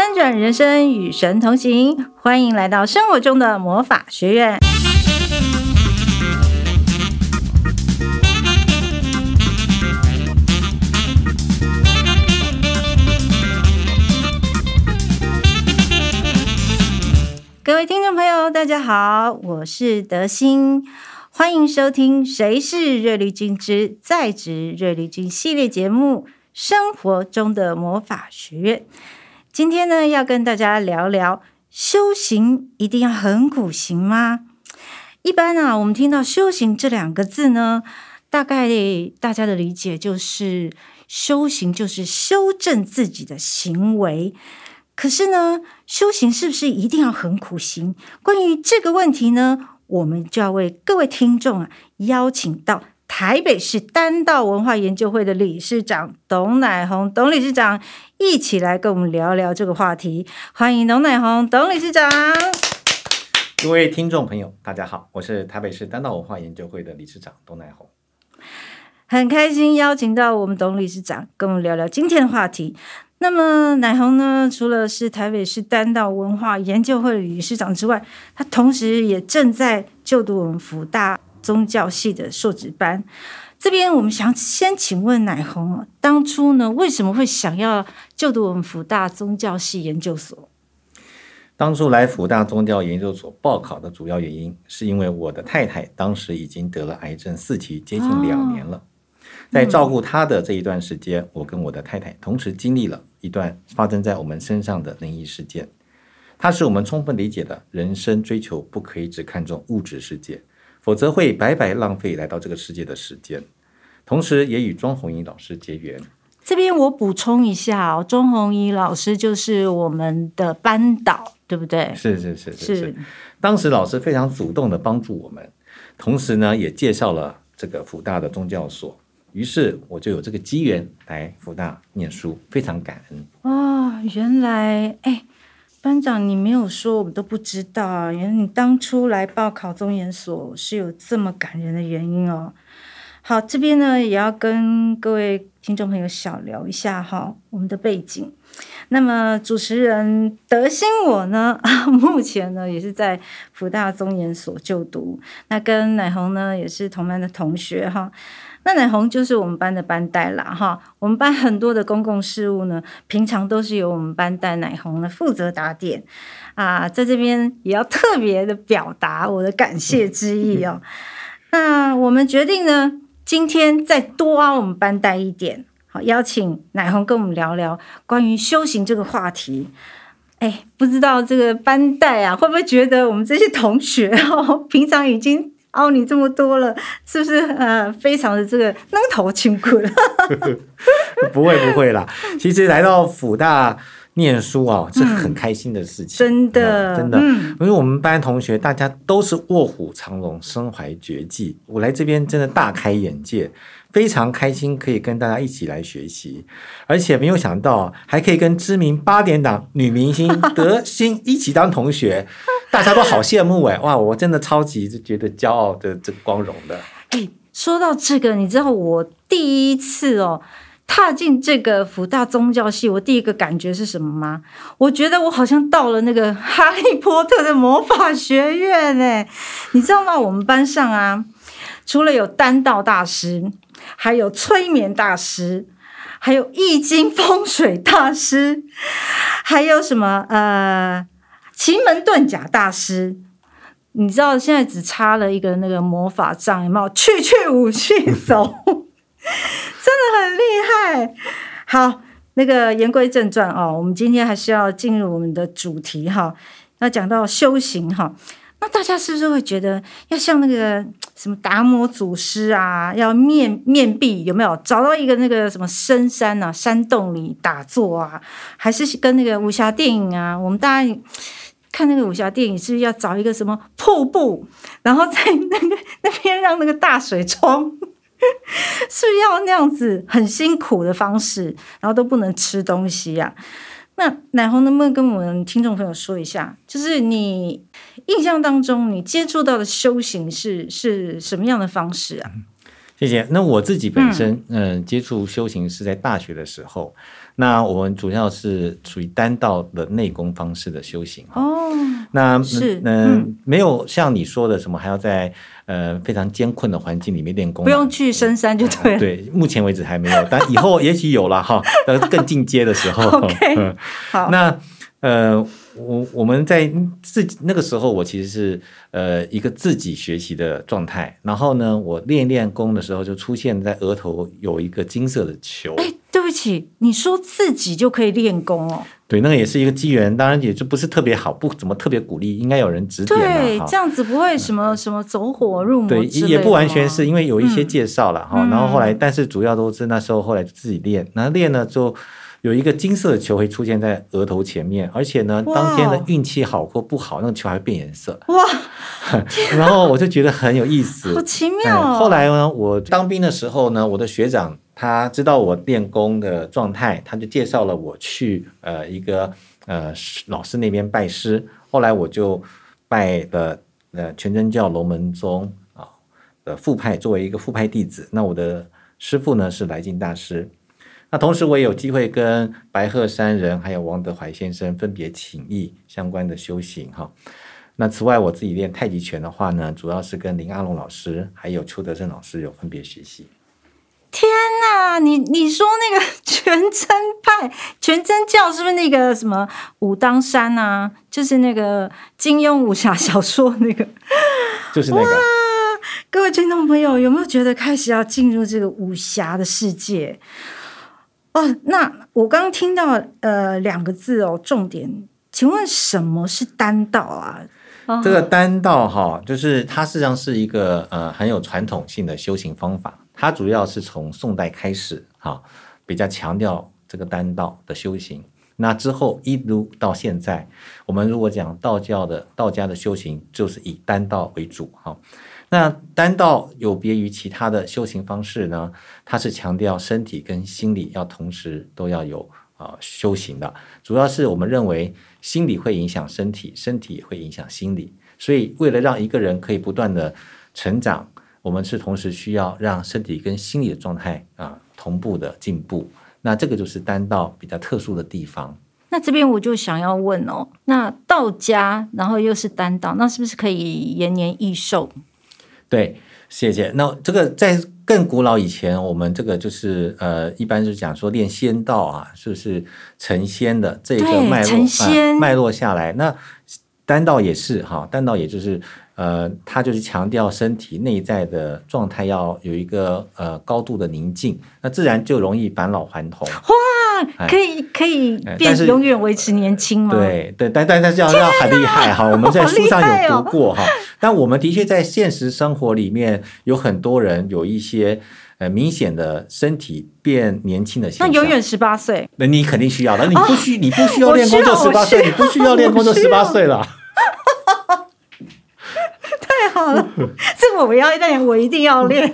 翻转人生，与神同行，欢迎来到生活中的魔法学院。各位听众朋友，大家好，我是德心，欢迎收听《谁是瑞丽君之在职瑞丽君》系列节目《生活中的魔法学院》。今天呢，要跟大家聊聊修行一定要很苦行吗？一般啊，我们听到“修行”这两个字呢，大概大家的理解就是修行就是修正自己的行为。可是呢，修行是不是一定要很苦行？关于这个问题呢，我们就要为各位听众啊邀请到。台北市丹道文化研究会的理事长董乃红，董理事长一起来跟我们聊聊这个话题。欢迎董乃红，董理事长。各位听众朋友，大家好，我是台北市丹道文化研究会的理事长董乃红。很开心邀请到我们董理事长跟我们聊聊今天的话题。那么乃红呢，除了是台北市丹道文化研究会的理事长之外，他同时也正在就读我们福大。宗教系的硕士班，这边我们想先请问乃红，当初呢为什么会想要就读我们辅大宗教系研究所？当初来辅大宗教研究所报考的主要原因，是因为我的太太当时已经得了癌症四期，接近两年了。哦、在照顾她的这一段时间，我跟我的太太同时经历了一段发生在我们身上的灵异事件。它使我们充分理解了人生追求不可以只看重物质世界。否则会白白浪费来到这个世界的时间，同时也与庄红英老师结缘。这边我补充一下哦，庄红英老师就是我们的班导，对不对？是是是是是。当时老师非常主动的帮助我们，同时呢也介绍了这个福大的宗教所，于是我就有这个机缘来福大念书，非常感恩。哦，原来哎。班长，你没有说，我们都不知道啊！原来你当初来报考中研所是有这么感人的原因哦。好，这边呢也要跟各位听众朋友小聊一下哈，我们的背景。那么主持人德心我呢，目前呢也是在福大中研所就读，那跟乃红呢也是同班的同学哈。那乃红就是我们班的班代啦，哈，我们班很多的公共事务呢，平常都是由我们班带乃红呢负责打点啊，在这边也要特别的表达我的感谢之意哦。那我们决定呢，今天再多挖我们班带一点，好，邀请乃红跟我们聊聊关于修行这个话题。哎，不知道这个班代啊，会不会觉得我们这些同学哦，平常已经。凹你这么多了，是不是？呃，非常的这个愣头青苦了？不会不会啦，其实来到辅大念书啊，是很开心的事情，真的、嗯、真的，嗯、因为我们班同学大家都是卧虎藏龙、身怀绝技，我来这边真的大开眼界。非常开心可以跟大家一起来学习，而且没有想到还可以跟知名八点档女明星德心一起当同学，大家都好羡慕哎！哇，我真的超级觉得骄傲的这光荣的。哎，说到这个，你知道我第一次哦踏进这个辅大宗教系，我第一个感觉是什么吗？我觉得我好像到了那个哈利波特的魔法学院哎，你知道吗？我们班上啊，除了有丹道大师。还有催眠大师，还有易经风水大师，还有什么呃奇门遁甲大师？你知道现在只差了一个那个魔法杖，有没有？去去武去走，真的很厉害。好，那个言归正传哦，我们今天还是要进入我们的主题哈。那讲到修行哈。那大家是不是会觉得要像那个什么达摩祖师啊，要面面壁有没有找到一个那个什么深山啊、山洞里打坐啊？还是跟那个武侠电影啊？我们大家看那个武侠电影，是不是要找一个什么瀑布，然后在那个 那边让那个大水冲，是不是要那样子很辛苦的方式，然后都不能吃东西呀、那乃红能不能跟我们听众朋友说一下，就是你印象当中你接触到的修行是是什么样的方式啊？谢谢。那我自己本身嗯、呃、接触修行是在大学的时候，那我们主要是属于单道的内功方式的修行哦。那是嗯，嗯没有像你说的什么，还要在呃非常艰困的环境里面练功，不用去深山就对了。对，目前为止还没有，但以后也许有了哈。呃，更进阶的时候。OK，好。那呃，我我们在自己那个时候，我其实是呃一个自己学习的状态。然后呢，我练练功的时候，就出现在额头有一个金色的球。哎，对不起，你说自己就可以练功哦？对，那个也是一个机缘，当然也就不是特别好，不怎么特别鼓励，应该有人指点。对，这样子不会什么什么走火入魔。对，也不完全是因为有一些介绍了哈、嗯，然后后来，但是主要都是那时候后来自己练，那练了之后。有一个金色的球会出现在额头前面，而且呢，当天的运气好或不好，那个球还会变颜色。哇！然后我就觉得很有意思，好奇妙哦。后来呢，我当兵的时候呢，我的学长他知道我练功的状态，他就介绍了我去呃一个呃老师那边拜师。后来我就拜了呃全真教龙门宗啊的副派，作为一个副派弟子。那我的师傅呢是来劲大师。那同时，我也有机会跟白鹤山人还有王德怀先生分别请益相关的修行哈。那此外，我自己练太极拳的话呢，主要是跟林阿龙老师还有邱德胜老师有分别学习。天哪，你你说那个全真派、全真教是不是那个什么武当山啊？就是那个金庸武侠小说那个，就是那个。各位听众朋友，有没有觉得开始要进入这个武侠的世界？哦，那我刚刚听到呃两个字哦，重点，请问什么是丹道啊？这个丹道哈，就是它实际上是一个呃很有传统性的修行方法，它主要是从宋代开始哈，比较强调这个丹道的修行。那之后一路到现在，我们如果讲道教的道家的修行，就是以丹道为主哈。那丹道有别于其他的修行方式呢？它是强调身体跟心理要同时都要有啊、修行的。主要是我们认为心理会影响身体，身体也会影响心理。所以为了让一个人可以不断的成长，我们是同时需要让身体跟心理的状态啊、同步的进步。那这个就是丹道比较特殊的地方。那这边我就想要问哦，那道家然后又是丹道，那是不是可以延年益寿？对，谢谢。那这个在更古老以前，我们这个就是呃，一般是讲说练仙道啊，是不是成仙的这个脉络，脉络下来，那丹道也是哈，丹道也就是呃，它就是强调身体内在的状态要有一个呃高度的宁静，那自然就容易返老还童。可以可以变永远维持年轻吗？对对，但但但是要要很厉害哈！我们在书上有读过哈、哦，但我们的确在现实生活里面有很多人有一些呃明显的身体变年轻的现象。那永远十八岁？那你肯定需要的，你不需、哦、你不需要练功就十八岁，你不需要练功就十八岁了。太好了，这个我要练，我一定要练。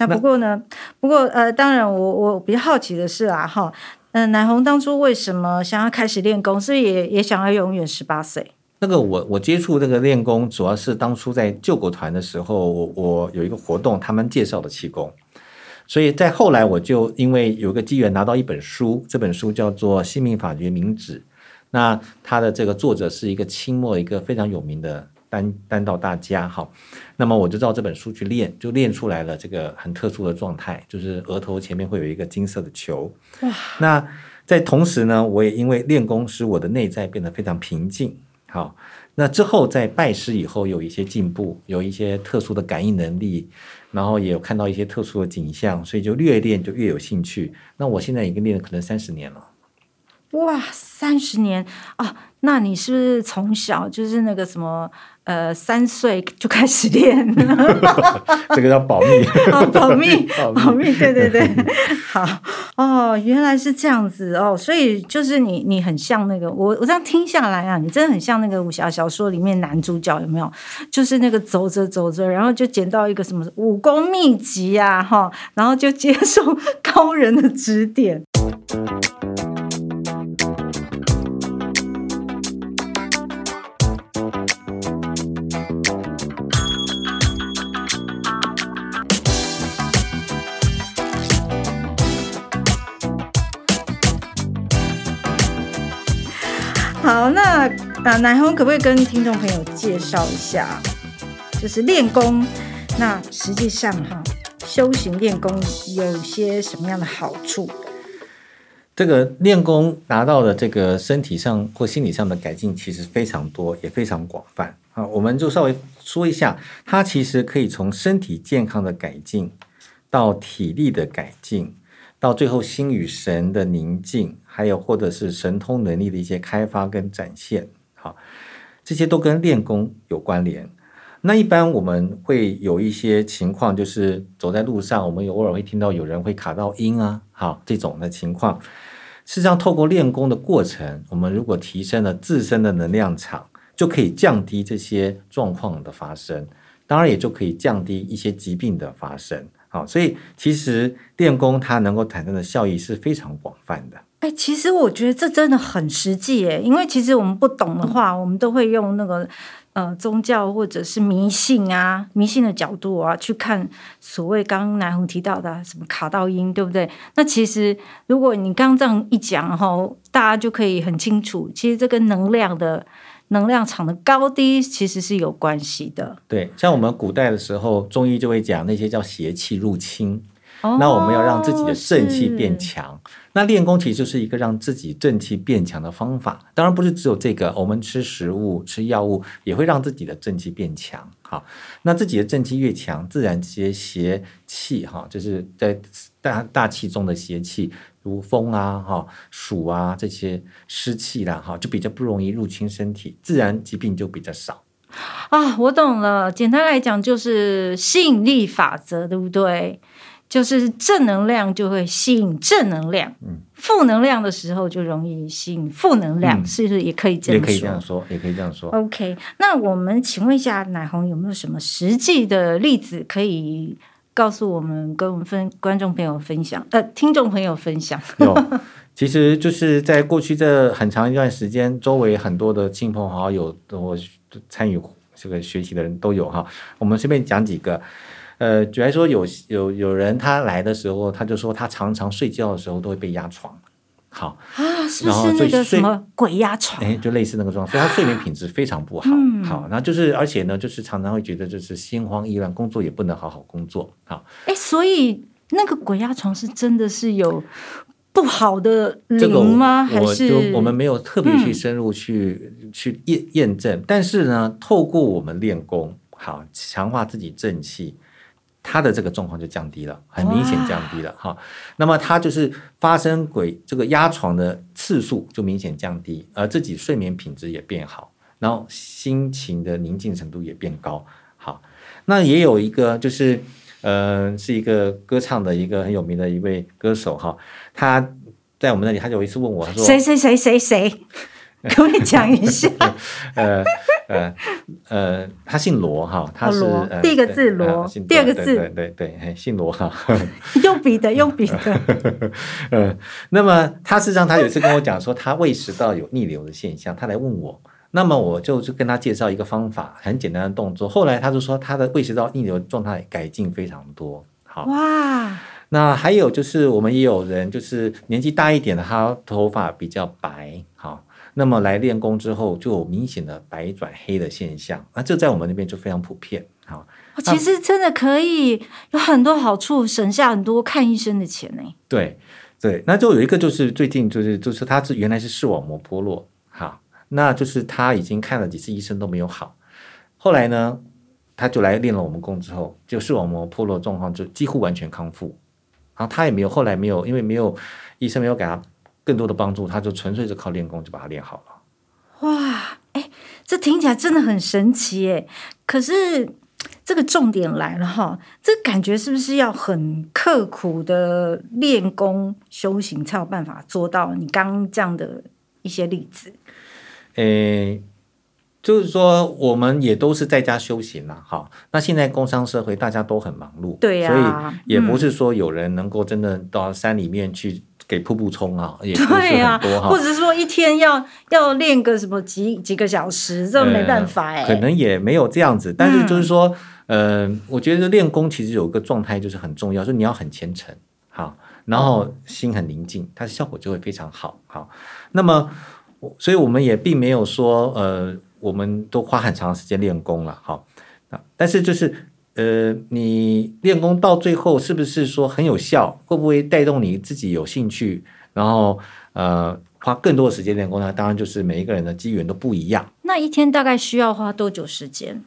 那不过呢，不过呃，当然我我比较好奇的是啊，哈，嗯，乃鸿当初为什么想要开始练功，是不是也也想要永远十八岁？那个我我接触这个练功，主要是当初在救国团的时候，我我有一个活动，他们介绍的气功，所以在后来我就因为有个机缘拿到一本书，这本书叫做《性命法诀明旨》，那它的这个作者是一个清末一个非常有名的。丹丹道大家哈，那么我就照这本书去练，就练出来了这个很特殊的状态，就是额头前面会有一个金色的球。哇！那在同时呢，我也因为练功使我的内在变得非常平静。好，那之后在拜师以后有一些进步，有一些特殊的感应能力，然后也有看到一些特殊的景象，所以就越练就越有兴趣。那我现在已经练了可能三十年了。哇，三十年啊！那你是不是从小就是那个什么？呃，三岁就开始练，这个要保密，哦，保密，保密，对对对，好哦，原来是这样子哦，所以就是你，你很像那个我，我这样听下来啊，你真的很像那个武侠小说里面男主角，有没有？就是那个走着走着，然后就捡到一个什么武功秘籍啊，哈，然后就接受高人的指点。好，那啊，乃弘可不可以跟听众朋友介绍一下，就是练功，那实际上哈，修行练功有些什么样的好处？这个练功达到的这个身体上或心理上的改进，其实非常多，也非常广泛啊。我们就稍微说一下，它其实可以从身体健康的改进，到体力的改进，到最后心与神的宁静，还有或者是神通能力的一些开发跟展现，好，这些都跟练功有关联。那一般我们会有一些情况，就是走在路上，我们偶尔会听到有人会卡到音啊，好，这种的情况。事实上，透过练功的过程，我们如果提升了自身的能量场，就可以降低这些状况的发生，当然也就可以降低一些疾病的发生。好，所以其实电工它能够产生的效益是非常广泛的。哎，其实我觉得这真的很实际耶，因为其实我们不懂的话，我们都会用那个。呃，宗教或者是迷信啊，迷信的角度啊，去看所谓刚刚南红提到的、什么卡到音，对不对？那其实如果你刚刚这样一讲哈，大家就可以很清楚，其实这跟能量的能量场的高低其实是有关系的。对，像我们古代的时候，中医就会讲那些叫邪气入侵。那我们要让自己的正气变强，哦、那练功其实就是一个让自己正气变强的方法。当然不是只有这个，我们吃食物、吃药物也会让自己的正气变强。好，那自己的正气越强，自然这些邪气哈，就是在大大气中的邪气，如风啊、哈暑啊这些湿气啦，哈，就比较不容易入侵身体，自然疾病就比较少。啊，我懂了。简单来讲，就是吸引力法则，对不对？就是正能量就会吸引正能量，嗯，负能量的时候就容易吸引负能量，嗯、是不是也可以这样说？也可以这样说，也可以这样说。OK，那我们请问一下奶红有没有什么实际的例子可以告诉我们，跟我们分观众朋友分享，呃，听众朋友分享？有，其实就是在过去这很长一段时间，周围很多的亲朋好友，我参与这个学习的人都有哈。我们随便讲几个。呃，举例说有有有人他来的时候，他就说他常常睡觉的时候都会被压床，好啊，是不是那个什么鬼压床？哎，就类似那个状况，所以他睡眠品质非常不好。嗯、好，那就是而且呢，就是常常会觉得就是心慌意乱，工作也不能好好工作。好，哎，所以那个鬼压床是真的是有不好的灵吗？这个、还是我，我们没有特别去深入去、嗯、去验验证？但是呢，透过我们练功，好强化自己正气。他的这个状况就降低了，很明显降低了哈。那么他就是发生鬼这个压床的次数就明显降低，而自己睡眠品质也变好，然后心情的宁静程度也变高。好，那也有一个就是，呃，是一个歌唱的一个很有名的一位歌手哈，他在我们那里，他就有一次问我，他说：“谁谁谁谁谁？”可以 讲一下，呃呃呃，他姓罗哈，他是第一个字罗，第二个字对对对，姓罗哈，用笔的用笔的，呃，那么他事实上他有一次跟我讲说，他胃食道有逆流的现象，他来问我，那么我就就跟他介绍一个方法，很简单的动作，后来他就说他的胃食道逆流状态改进非常多，好哇，那还有就是我们也有人就是年纪大一点的，他头发比较白，好。那么来练功之后，就有明显的白转黑的现象，那这在我们那边就非常普遍。好，其实真的可以有很多好处，省下很多看医生的钱呢。对对，那就有一个就是最近就是就是他是原来是视网膜剥落，好，那就是他已经看了几次医生都没有好，后来呢，他就来练了我们功之后，就视网膜剥落状况就几乎完全康复，然后他也没有后来没有因为没有医生没有给他。更多的帮助，他就纯粹是靠练功就把它练好了。哇，哎，这听起来真的很神奇哎！可是这个重点来了哈，这感觉是不是要很刻苦的练功修行才有办法做到？你刚刚这样的一些例子，诶，就是说我们也都是在家修行了哈。那现在工商社会大家都很忙碌，对呀、啊，所以也不是说有人能够真的到山里面去。嗯给瀑布冲啊，也不是很多哈，或者说一天要要练个什么几几个小时，这没办法哎、呃，可能也没有这样子。但是就是说，嗯、呃，我觉得练功其实有一个状态就是很重要，就是你要很虔诚，好，然后心很宁静，它的效果就会非常好。好，那么所以我们也并没有说呃，我们都花很长时间练功了，哈啊，但是就是呃，你练功到最后是不是说很有效？会不会带动你自己有兴趣？然后呃，花更多的时间练功呢？当然就是每一个人的机缘都不一样。那一天大概需要花多久时间？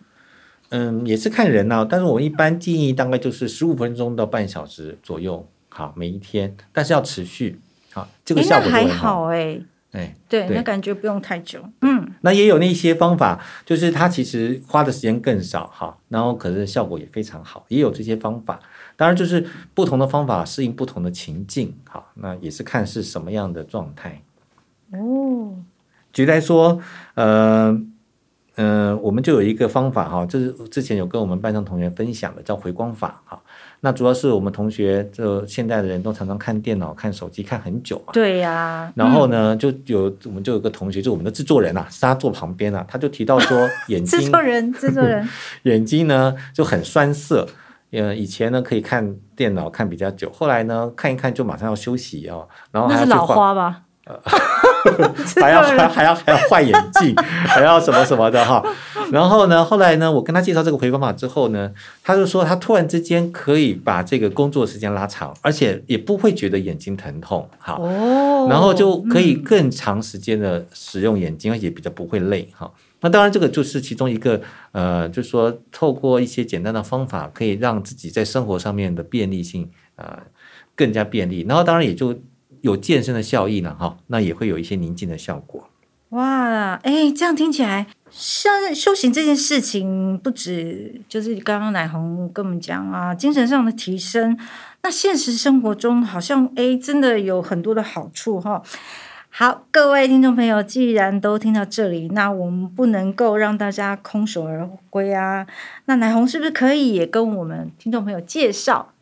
嗯，也是看人呐、啊，但是我一般建议大概就是十五分钟到半小时左右，好，每一天，但是要持续，好，这个效果还好哎、欸，哎，对，那感觉不用太久，嗯，那也有那些方法，就是它其实花的时间更少，哈，然后可是效果也非常好，也有这些方法，当然就是不同的方法适应不同的情境，好，那也是看是什么样的状态，哦，举例来说，呃。嗯、呃，我们就有一个方法哈，就是之前有跟我们班上同学分享的，叫回光法哈。那主要是我们同学，就现在的人都常常看电脑、看手机看很久嘛。对呀、啊。然后呢，就有我们就有个同学，就我们的制作人啊，是他坐旁边啊，他就提到说眼睛。制作人，制作人。眼睛呢就很酸涩，呃，以前呢可以看电脑看比较久，后来呢看一看就马上要休息哦，然后还要去换。那是老花吧？呃，还要还还要还要换眼镜，还要什么什么的哈。然后呢，后来呢，我跟他介绍这个回方法之后呢，他就说他突然之间可以把这个工作时间拉长，而且也不会觉得眼睛疼痛，哈。哦。然后就可以更长时间的使用眼睛，而且比较不会累，哈。那当然，这个就是其中一个，呃，就是说透过一些简单的方法，可以让自己在生活上面的便利性啊、呃、更加便利。然后当然也就。有健身的效益呢，哈，那也会有一些宁静的效果。哇，哎，这样听起来，像修行这件事情，不止就是刚刚乃红跟我们讲啊，精神上的提升，那现实生活中好像哎，真的有很多的好处哈。好，各位听众朋友，既然都听到这里，那我们不能够让大家空手而归啊。那乃红是不是可以也跟我们听众朋友介绍？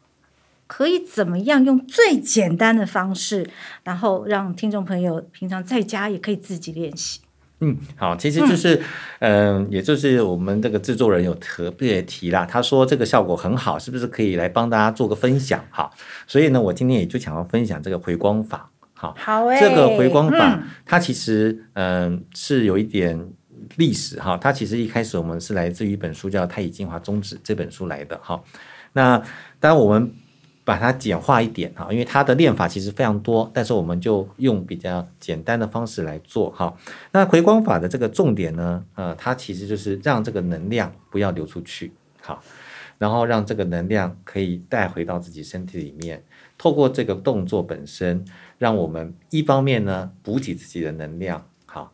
可以怎么样用最简单的方式，然后让听众朋友平常在家也可以自己练习。嗯，好，其实就是，嗯、呃，也就是我们这个制作人有特别提啦，他说这个效果很好，是不是可以来帮大家做个分享？哈，所以呢，我今天也就想要分享这个回光法。好，好、欸，这个回光法、嗯、它其实嗯、呃、是有一点历史哈，它其实一开始我们是来自于一本书叫《太乙精华宗旨》这本书来的。哈，那当然我们。把它简化一点哈，因为它的练法其实非常多，但是我们就用比较简单的方式来做哈。那回光法的这个重点呢，呃，它其实就是让这个能量不要流出去，好，然后让这个能量可以带回到自己身体里面，透过这个动作本身，让我们一方面呢补给自己的能量，好，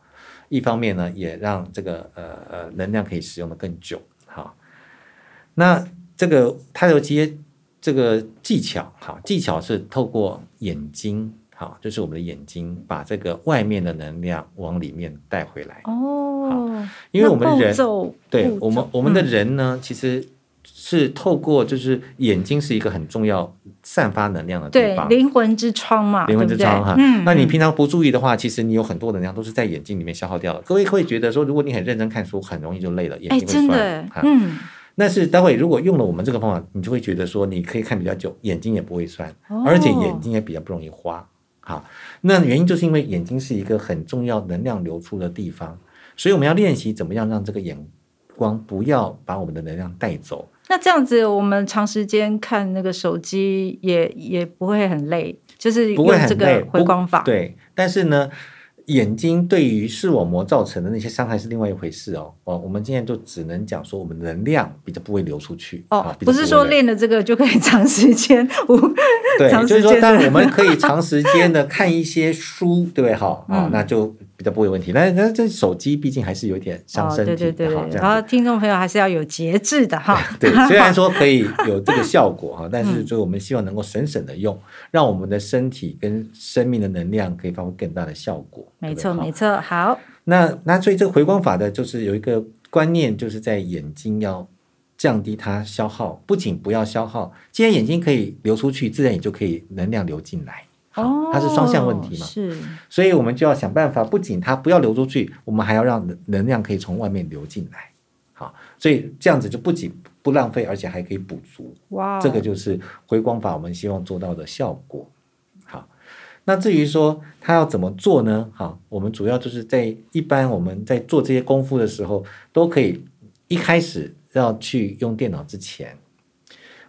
一方面呢也让这个呃呃能量可以使用的更久，好。那这个它有些。这个技巧，哈，技巧是透过眼睛，好，就是我们的眼睛，把这个外面的能量往里面带回来。哦，因为我们人，对我们我们的人呢，嗯、其实是透过，就是眼睛是一个很重要散发能量的地方，灵魂之窗嘛，灵魂之窗哈。嗯，那你平常不注意的话，其实你有很多能量都是在眼睛里面消耗掉了。各位会觉得说，如果你很认真看书，很容易就累了，眼睛会酸。真的，嗯。但是待会如果用了我们这个方法，你就会觉得说你可以看比较久，眼睛也不会酸，而且眼睛也比较不容易花。好，那原因就是因为眼睛是一个很重要能量流出的地方，所以我们要练习怎么样让这个眼光不要把我们的能量带走。那这样子，我们长时间看那个手机也也不会很累，就是用这个回光法。对，但是呢。眼睛对于视网膜造成的那些伤害是另外一回事哦。哦，我们今天就只能讲说，我们能量比较不会流出去。哦，不，不是说练了这个就可以长时间。对，就是说，当然我们可以长时间的看一些书，对不对？好，啊，那就。比较不会有问题，但是那这手机毕竟还是有点伤身体的，哦、对对对对，然后听众朋友还是要有节制的哈。对，虽然 说可以有这个效果哈，但是就我们希望能够省省的用，嗯，让我们的身体跟生命的能量可以发挥更大的效果。没错，没错。好，那那所以这个回光法的就是有一个观念，就是在眼睛要降低它消耗，不仅不要消耗，既然眼睛可以流出去，自然也就可以能量流进来。哦，它是双向问题嘛？是，所以我们就要想办法，不仅它不要流出去，我们还要让能量可以从外面流进来。好，所以这样子就不仅不浪费，而且还可以补足。哇，这个就是回光法我们希望做到的效果。好，那至于说它要怎么做呢？好，我们主要就是在一般我们在做这些功夫的时候，都可以一开始要去用电脑之前，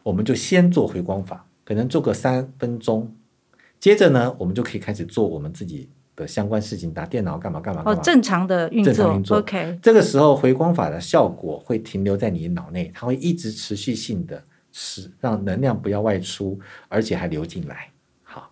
我们就先做回光法，可能做个三分钟，接着呢，我们就可以开始做我们自己的相关事情，打电脑干嘛干嘛干嘛。哦，正常的运作，正常运作。OK，这个时候回光法的效果会停留在你的脑内，它会一直持续性的使让能量不要外出，而且还流进来。好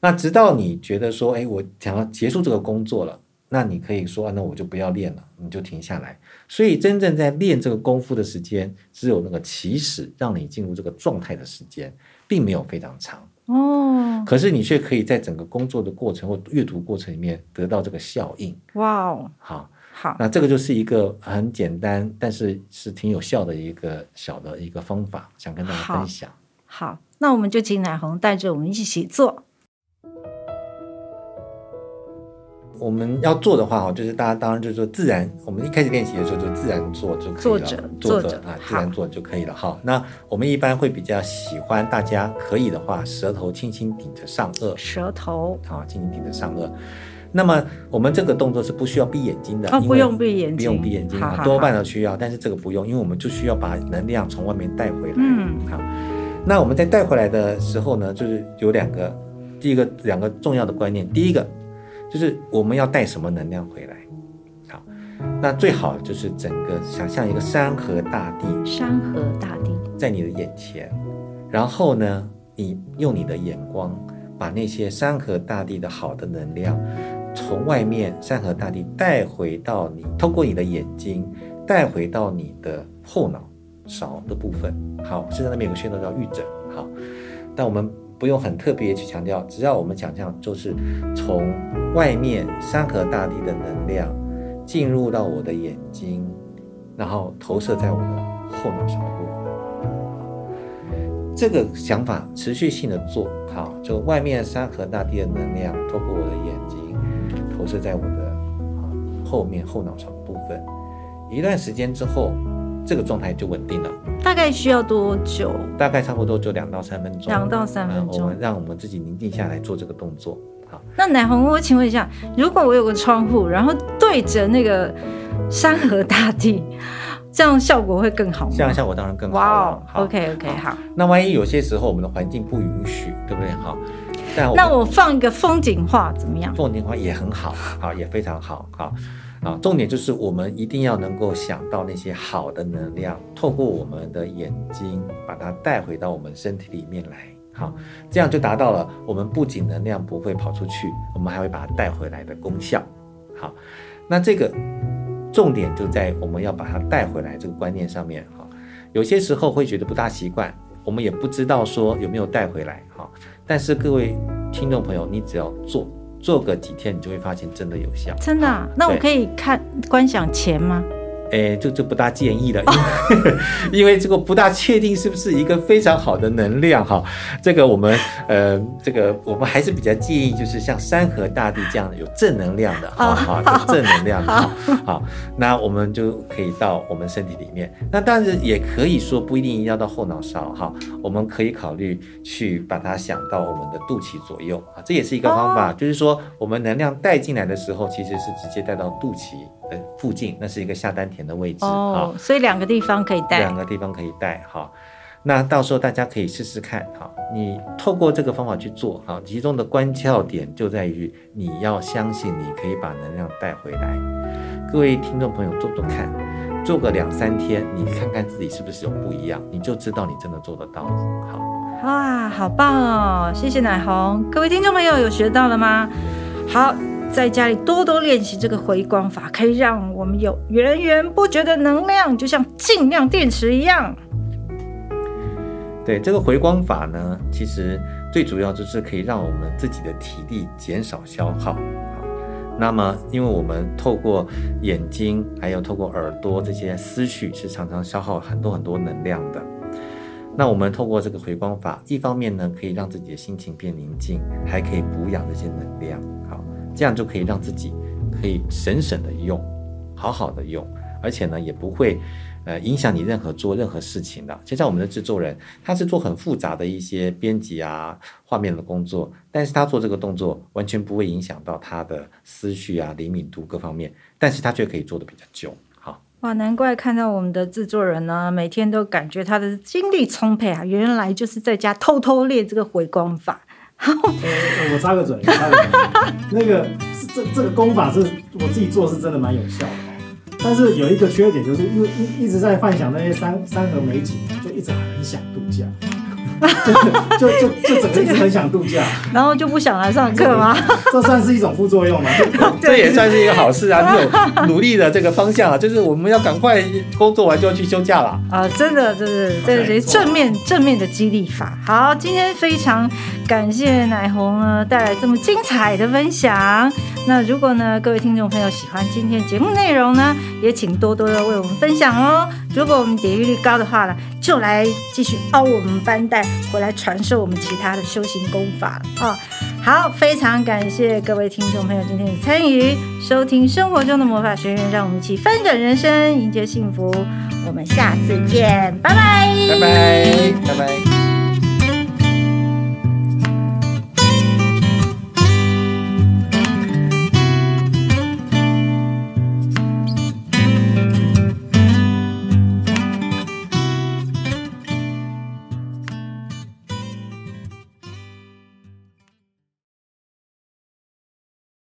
那直到你觉得说，哎，我想要结束这个工作了，那你可以说，那我就不要练了，你就停下来。所以真正在练这个功夫的时间，只有那个起始让你进入这个状态的时间，并没有非常长哦。可是你却可以在整个工作的过程或阅读过程里面得到这个效应。哇哦，好，好，那这个就是一个很简单，但是是挺有效的一个小的一个方法，想跟大家分享。好，好，那我们就请乃红带着我们一起做。我们要做的话哈，就是大家当然就是说自然，我们一开始练习的时候就自然做就可以了，坐着啊，自然做就可以了哈。那我们一般会比较喜欢大家可以的话，舌头轻轻顶着上颚，舌头啊，轻轻顶着上颚。那么我们这个动作是不需要闭眼睛的，哦，不用闭眼睛，不用闭眼睛，多半都需要，但是这个不用，因为我们就需要把能量从外面带回来。嗯，好。那我们在带回来的时候呢，就是有两个，第一个两个重要的观念，第一个。就是我们要带什么能量回来？好，那最好就是整个想象一个山河大地，山河大地在你的眼前，然后呢，你用你的眼光把那些山河大地的好的能量从外面山河大地带回到你，通过你的眼睛带回到你的后脑勺的部分。好，现在那边有个穴道叫玉枕。好，但我们。不用很特别去强调，只要我们想象，就是从外面山河大地的能量进入到我的眼睛，然后投射在我的后脑勺部分。这个想法持续性的做好，就外面山河大地的能量透过我的眼睛投射在我的啊后面后脑勺部分。一段时间之后。这个状态就稳定了。大概需要多久？大概差不多就两到三分钟。两到三分钟。我们让我们自己宁静下来做这个动作。好，那奶红，我请问一下，如果我有个窗户，然后对着那个山河大地，这样效果会更好吗？这样效果当然更好。哇哦，OK OK，好。那万一有些时候我们的环境不允许，对不对？好，但我那我放一个风景画怎么样？风景画也很好，好，也非常好，好。啊，重点就是我们一定要能够想到那些好的能量，透过我们的眼睛把它带回到我们身体里面来。好，这样就达到了我们不仅能量不会跑出去，我们还会把它带回来的功效。好，那这个重点就在我们要把它带回来这个观念上面。哈，有些时候会觉得不大习惯，我们也不知道说有没有带回来。哈，但是各位听众朋友，你只要做。做个几天，你就会发现真的有效。真的啊？那我可以看观想钱吗？哎，就就不大建议了，因为、哦、因为这个不大确定是不是一个非常好的能量哈。这个我们呃，这个我们还是比较建议，就是像山河大地这样的有正能量的，好好有正能量的，好，好，那我们就可以到我们身体里面。那当然也可以说不一定要到后脑勺哈，我们可以考虑去把它想到我们的肚脐左右啊，这也是一个方法，哦、就是说我们能量带进来的时候，其实是直接带到肚脐的附近，那是一个下丹田的位置哦，oh, 所以两个地方可以带，两个地方可以带哈。那到时候大家可以试试看哈。你透过这个方法去做哈，其中的关窍点就在于你要相信你可以把能量带回来。各位听众朋友做做看，做个两三天，你看看自己是不是有不一样，你就知道你真的做得到了。好，哇，好棒哦！谢谢奶红，各位听众朋友有学到了吗？好。在家里多多练习这个回光法，可以让我们有源源不绝的能量，就像净量电池一样。对，这个回光法呢，其实最主要就是可以让我们自己的体力减少消耗。那么因为我们透过眼睛，还有透过耳朵这些思绪，是常常消耗很多很多能量的。那我们透过这个回光法，一方面呢，可以让自己的心情变宁静，还可以补养这些能量。好。这样就可以让自己可以省省的用，好好的用，而且呢也不会，呃影响你任何做任何事情的。就像我们的制作人他是做很复杂的一些编辑啊、画面的工作，但是他做这个动作完全不会影响到他的思绪啊、灵敏度各方面，但是他却可以做得比较久。好，哇，难怪看到我们的制作人呢，每天都感觉他的精力充沛啊，原来就是在家偷偷练这个回光法。我插个嘴，插个嘴那个是这这个功法是我自己做是真的蛮有效的，但是有一个缺点，就是因为一一直在幻想那些山山河美景，就一直很想度假。就就就整个一直很想度假，然后就不想来上课吗？这算是一种副作用吗？这也算是一个好事啊！你有努力的这个方向啊，就是我们要赶快工作完就要去休假了啊！真的，真的，这是正面正面的激励法。好，今天非常感谢乃鸿呢带来这么精彩的分享。那如果呢各位听众朋友喜欢今天节目内容呢，也请多多的为我们分享哦。如果我们点阅率高的话呢，就来继续凹我们班代。回来传授我们其他的修行功法哦。好，非常感谢各位听众朋友今天的参与收听《生活中的魔法学院》，让我们一起翻转人生，迎接幸福。我们下次见，拜拜，拜拜，拜拜。